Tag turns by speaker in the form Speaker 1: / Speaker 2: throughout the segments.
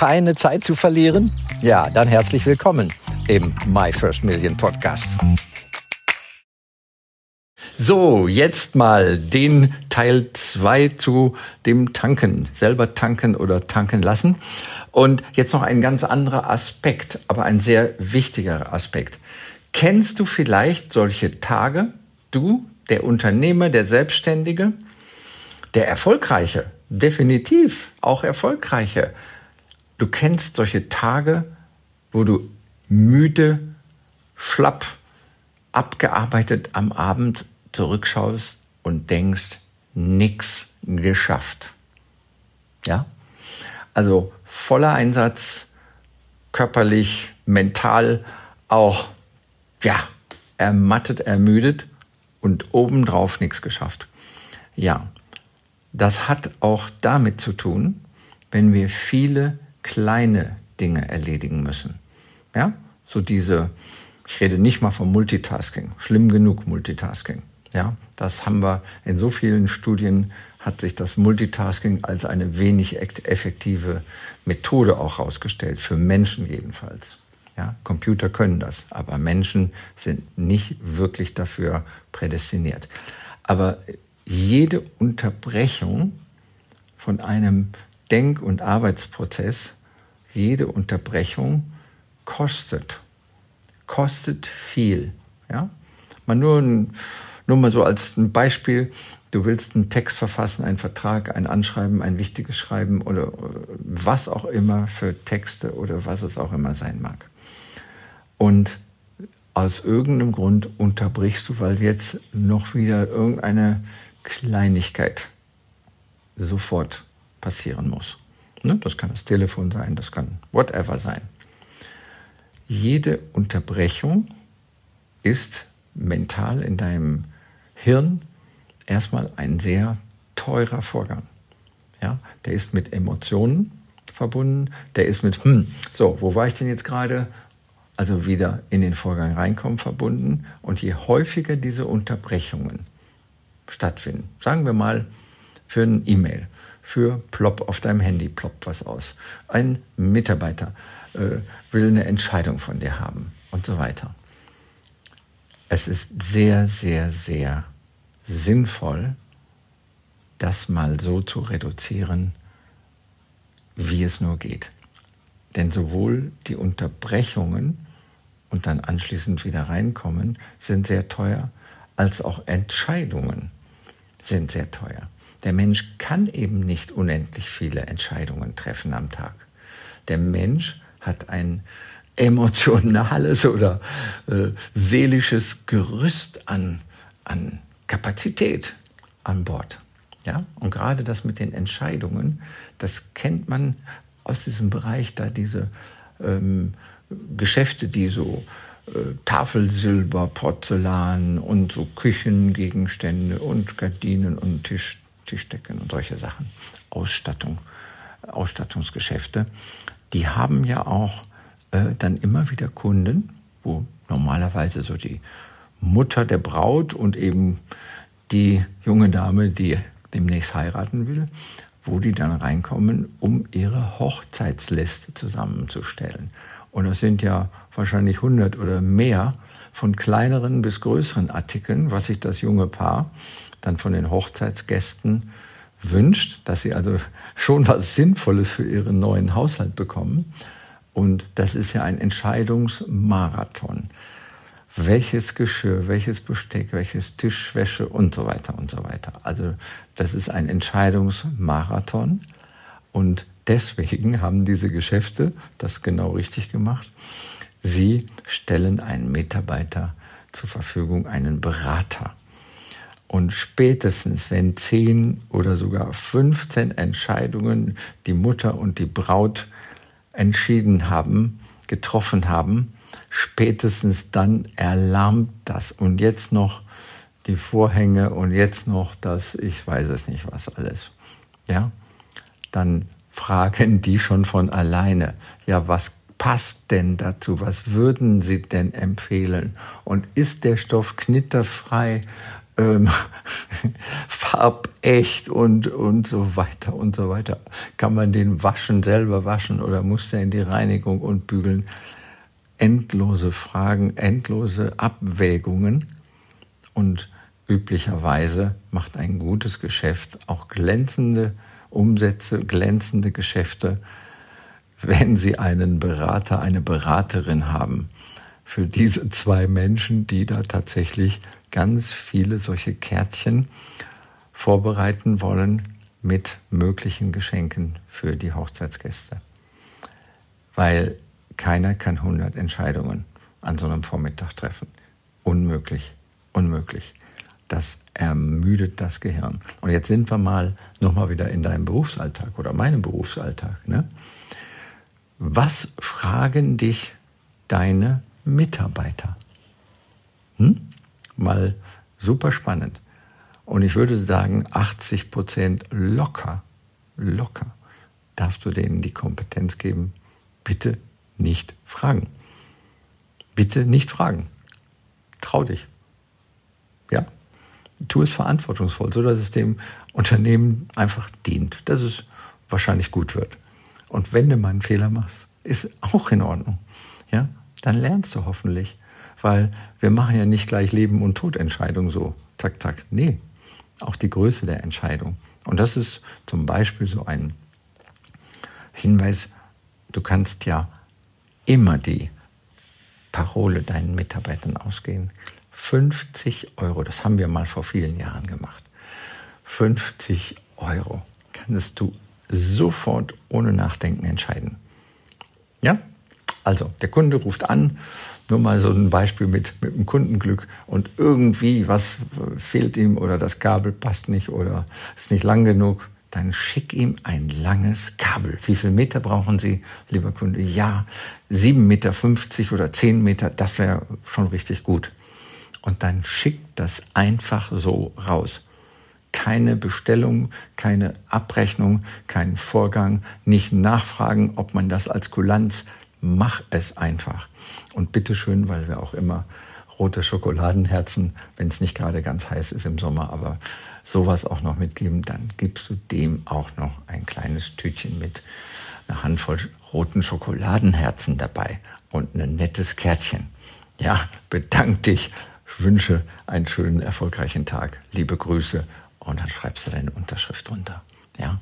Speaker 1: keine Zeit zu verlieren? Ja, dann herzlich willkommen im My First Million Podcast. So, jetzt mal den Teil 2 zu dem Tanken, selber tanken oder tanken lassen. Und jetzt noch ein ganz anderer Aspekt, aber ein sehr wichtiger Aspekt. Kennst du vielleicht solche Tage, du, der Unternehmer, der Selbstständige, der Erfolgreiche, definitiv auch Erfolgreiche. Du kennst solche Tage, wo du müde, schlapp, abgearbeitet am Abend zurückschaust und denkst, nix geschafft. Ja? Also voller Einsatz, körperlich, mental auch, ja, ermattet, ermüdet und obendrauf nichts geschafft. Ja, das hat auch damit zu tun, wenn wir viele kleine Dinge erledigen müssen. Ja, so diese, ich rede nicht mal vom Multitasking, schlimm genug Multitasking. Ja, das haben wir in so vielen Studien hat sich das Multitasking als eine wenig effektive Methode auch herausgestellt, für Menschen jedenfalls. Ja, Computer können das, aber Menschen sind nicht wirklich dafür prädestiniert. Aber jede Unterbrechung von einem Denk- und Arbeitsprozess, jede Unterbrechung kostet, kostet viel. Ja? Man nur, nur mal so als ein Beispiel, du willst einen Text verfassen, einen Vertrag, ein Anschreiben, ein wichtiges Schreiben oder was auch immer für Texte oder was es auch immer sein mag. Und aus irgendeinem Grund unterbrichst du, weil jetzt noch wieder irgendeine Kleinigkeit sofort passieren muss. Ne? Das kann das Telefon sein, das kann whatever sein. Jede Unterbrechung ist mental in deinem Hirn erstmal ein sehr teurer Vorgang. Ja, der ist mit Emotionen verbunden, der ist mit, hm, so, wo war ich denn jetzt gerade? Also wieder in den Vorgang reinkommen verbunden. Und je häufiger diese Unterbrechungen stattfinden. Sagen wir mal für ein E-Mail, für plopp auf deinem Handy ploppt was aus. Ein Mitarbeiter äh, will eine Entscheidung von dir haben und so weiter. Es ist sehr, sehr, sehr sinnvoll, das mal so zu reduzieren, wie es nur geht. Denn sowohl die Unterbrechungen und dann anschließend wieder reinkommen sind sehr teuer, als auch Entscheidungen sind sehr teuer. Der Mensch kann eben nicht unendlich viele Entscheidungen treffen am Tag. Der Mensch hat ein emotionales oder äh, seelisches Gerüst an, an Kapazität an Bord. Ja? Und gerade das mit den Entscheidungen, das kennt man aus diesem Bereich da, diese ähm, Geschäfte, die so äh, Tafelsilber, Porzellan und so Küchengegenstände und Gardinen und Tisch, Tischdecken und solche Sachen, Ausstattung, Ausstattungsgeschäfte, die haben ja auch äh, dann immer wieder Kunden, wo normalerweise so die Mutter der Braut und eben die junge Dame, die demnächst heiraten will, wo die dann reinkommen, um ihre Hochzeitsliste zusammenzustellen. Und das sind ja wahrscheinlich 100 oder mehr von kleineren bis größeren Artikeln, was sich das junge Paar dann von den Hochzeitsgästen wünscht, dass sie also schon was Sinnvolles für ihren neuen Haushalt bekommen. Und das ist ja ein Entscheidungsmarathon. Welches Geschirr, welches Besteck, welches Tischwäsche und so weiter und so weiter. Also das ist ein Entscheidungsmarathon. Und deswegen haben diese Geschäfte das genau richtig gemacht. Sie stellen einen Mitarbeiter zur Verfügung, einen Berater. Und spätestens, wenn 10 oder sogar 15 Entscheidungen die Mutter und die Braut entschieden haben, getroffen haben, spätestens dann erlahmt das. Und jetzt noch die Vorhänge und jetzt noch das, ich weiß es nicht was alles. Ja, dann fragen die schon von alleine, ja, was passt denn dazu? Was würden Sie denn empfehlen? Und ist der Stoff knitterfrei? ähm, farbecht und, und so weiter und so weiter. Kann man den waschen, selber waschen oder muss der in die Reinigung und bügeln? Endlose Fragen, endlose Abwägungen und üblicherweise macht ein gutes Geschäft auch glänzende Umsätze, glänzende Geschäfte, wenn Sie einen Berater, eine Beraterin haben für diese zwei Menschen, die da tatsächlich ganz viele solche Kärtchen vorbereiten wollen mit möglichen Geschenken für die Hochzeitsgäste. Weil keiner kann 100 Entscheidungen an so einem Vormittag treffen. Unmöglich, unmöglich. Das ermüdet das Gehirn. Und jetzt sind wir mal nochmal wieder in deinem Berufsalltag oder meinem Berufsalltag. Ne? Was fragen dich deine Mitarbeiter? Hm? Mal super spannend. Und ich würde sagen, 80 Prozent locker, locker darfst du denen die Kompetenz geben, bitte nicht fragen. Bitte nicht fragen. Trau dich. Ja, tu es verantwortungsvoll, so dass es dem Unternehmen einfach dient, dass es wahrscheinlich gut wird. Und wenn du mal einen Fehler machst, ist auch in Ordnung. Ja, dann lernst du hoffentlich, weil wir machen ja nicht gleich Leben und Todentscheidungen so, zack, zack. Nee, auch die Größe der Entscheidung. Und das ist zum Beispiel so ein Hinweis, du kannst ja immer die Parole deinen Mitarbeitern ausgehen. 50 Euro, das haben wir mal vor vielen Jahren gemacht. 50 Euro kannst du sofort ohne Nachdenken entscheiden. Ja? Also, der Kunde ruft an, nur mal so ein Beispiel mit, mit dem Kundenglück und irgendwie was fehlt ihm oder das Kabel passt nicht oder ist nicht lang genug, dann schick ihm ein langes Kabel. Wie viele Meter brauchen Sie, lieber Kunde? Ja, 7,50 Meter oder 10 Meter, das wäre schon richtig gut und dann schickt das einfach so raus. Keine Bestellung, keine Abrechnung, keinen Vorgang, nicht nachfragen, ob man das als Kulanz, mach es einfach. Und bitteschön, weil wir auch immer rote Schokoladenherzen, wenn es nicht gerade ganz heiß ist im Sommer, aber sowas auch noch mitgeben, dann gibst du dem auch noch ein kleines Tütchen mit einer Handvoll roten Schokoladenherzen dabei und ein nettes Kärtchen. Ja, bedank dich wünsche einen schönen, erfolgreichen Tag. Liebe Grüße. Und dann schreibst du deine Unterschrift drunter. Ja?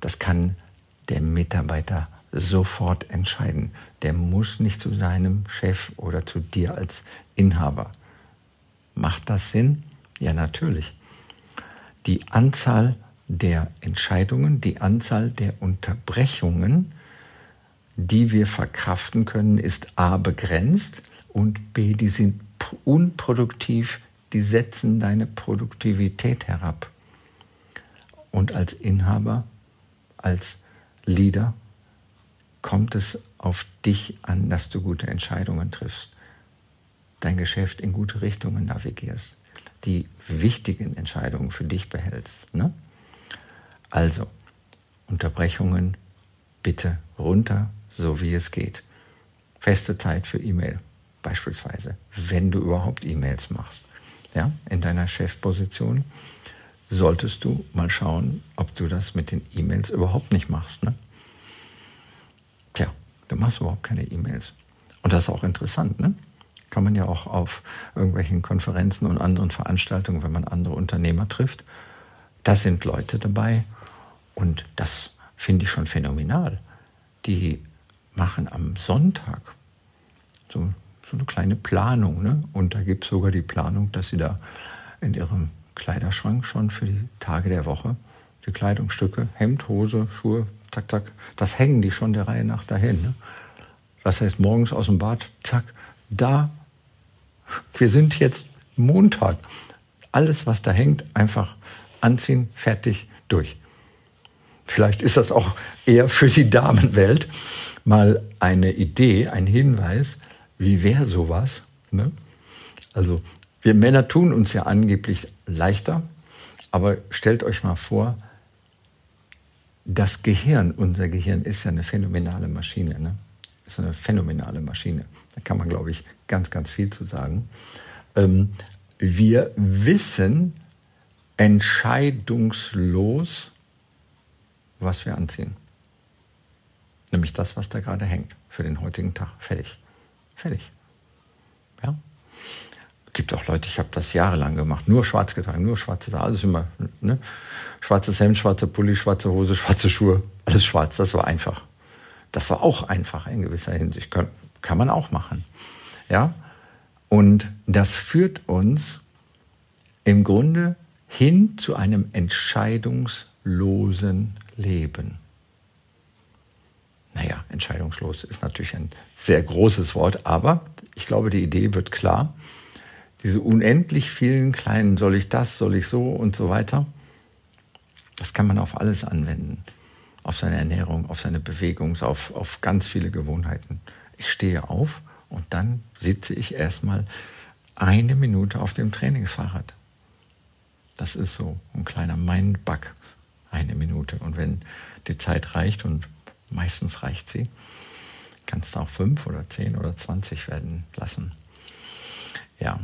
Speaker 1: Das kann der Mitarbeiter sofort entscheiden. Der muss nicht zu seinem Chef oder zu dir als Inhaber. Macht das Sinn? Ja, natürlich. Die Anzahl der Entscheidungen, die Anzahl der Unterbrechungen, die wir verkraften können, ist a begrenzt und b, die sind unproduktiv, die setzen deine Produktivität herab. Und als Inhaber, als Leader kommt es auf dich an, dass du gute Entscheidungen triffst, dein Geschäft in gute Richtungen navigierst, die wichtigen Entscheidungen für dich behältst. Ne? Also, Unterbrechungen bitte runter, so wie es geht. Feste Zeit für E-Mail beispielsweise, wenn du überhaupt E-Mails machst, ja, in deiner Chefposition, solltest du mal schauen, ob du das mit den E-Mails überhaupt nicht machst. Ne? Tja, du machst überhaupt keine E-Mails. Und das ist auch interessant, ne? Kann man ja auch auf irgendwelchen Konferenzen und anderen Veranstaltungen, wenn man andere Unternehmer trifft, da sind Leute dabei und das finde ich schon phänomenal. Die machen am Sonntag so so eine kleine Planung. Ne? Und da gibt es sogar die Planung, dass sie da in ihrem Kleiderschrank schon für die Tage der Woche die Kleidungsstücke, Hemd, Hose, Schuhe, zack, zack, das hängen die schon der Reihe nach dahin. Ne? Das heißt, morgens aus dem Bad, zack, da, wir sind jetzt Montag. Alles, was da hängt, einfach anziehen, fertig, durch. Vielleicht ist das auch eher für die Damenwelt mal eine Idee, ein Hinweis, wie wäre sowas? Ne? Also wir Männer tun uns ja angeblich leichter, aber stellt euch mal vor, das Gehirn, unser Gehirn ist ja eine phänomenale Maschine. Ne? Ist eine phänomenale Maschine. Da kann man, glaube ich, ganz, ganz viel zu sagen. Ähm, wir wissen entscheidungslos, was wir anziehen. Nämlich das, was da gerade hängt für den heutigen Tag. Fertig. Fertig. Ja. Gibt auch Leute, ich habe das jahrelang gemacht, nur schwarz getragen, nur schwarze alles immer. Ne? Schwarzes Hemd, schwarzer Pulli, schwarze Hose, schwarze Schuhe, alles schwarz. Das war einfach. Das war auch einfach in gewisser Hinsicht. Kann, kann man auch machen. Ja. Und das führt uns im Grunde hin zu einem entscheidungslosen Leben. Naja, entscheidungslos ist natürlich ein sehr großes Wort, aber ich glaube, die Idee wird klar. Diese unendlich vielen kleinen, soll ich das, soll ich so und so weiter, das kann man auf alles anwenden. Auf seine Ernährung, auf seine Bewegung, auf, auf ganz viele Gewohnheiten. Ich stehe auf und dann sitze ich erstmal eine Minute auf dem Trainingsfahrrad. Das ist so ein kleiner Mindbug, eine Minute. Und wenn die Zeit reicht und meistens reicht sie, kannst du auch fünf oder zehn oder zwanzig werden lassen. Ja,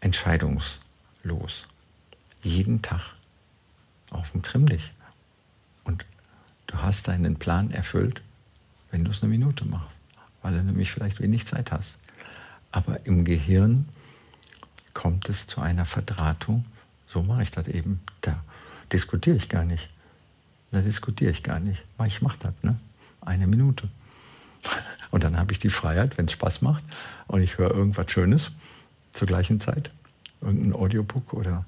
Speaker 1: entscheidungslos. Jeden Tag auf dem Trimmlich. Und du hast deinen Plan erfüllt, wenn du es eine Minute machst, weil du nämlich vielleicht wenig Zeit hast. Aber im Gehirn kommt es zu einer Verdrahtung. So mache ich das eben. Da diskutiere ich gar nicht. Da diskutiere ich gar nicht. Ich mache das, ne? Eine Minute. Und dann habe ich die Freiheit, wenn es Spaß macht und ich höre irgendwas Schönes zur gleichen Zeit, irgendein Audiobook oder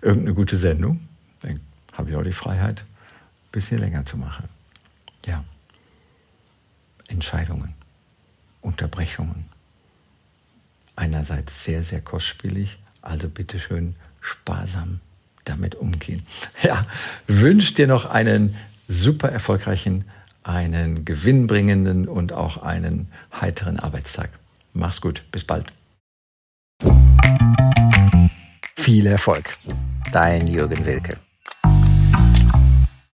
Speaker 1: irgendeine gute Sendung, dann habe ich auch die Freiheit, ein bisschen länger zu machen. Ja. Entscheidungen, Unterbrechungen. Einerseits sehr, sehr kostspielig, also bitteschön sparsam damit umgehen. Ja, wünsche dir noch einen super erfolgreichen einen gewinnbringenden und auch einen heiteren Arbeitstag. Mach's gut, bis bald.
Speaker 2: Viel Erfolg, dein Jürgen Wilke.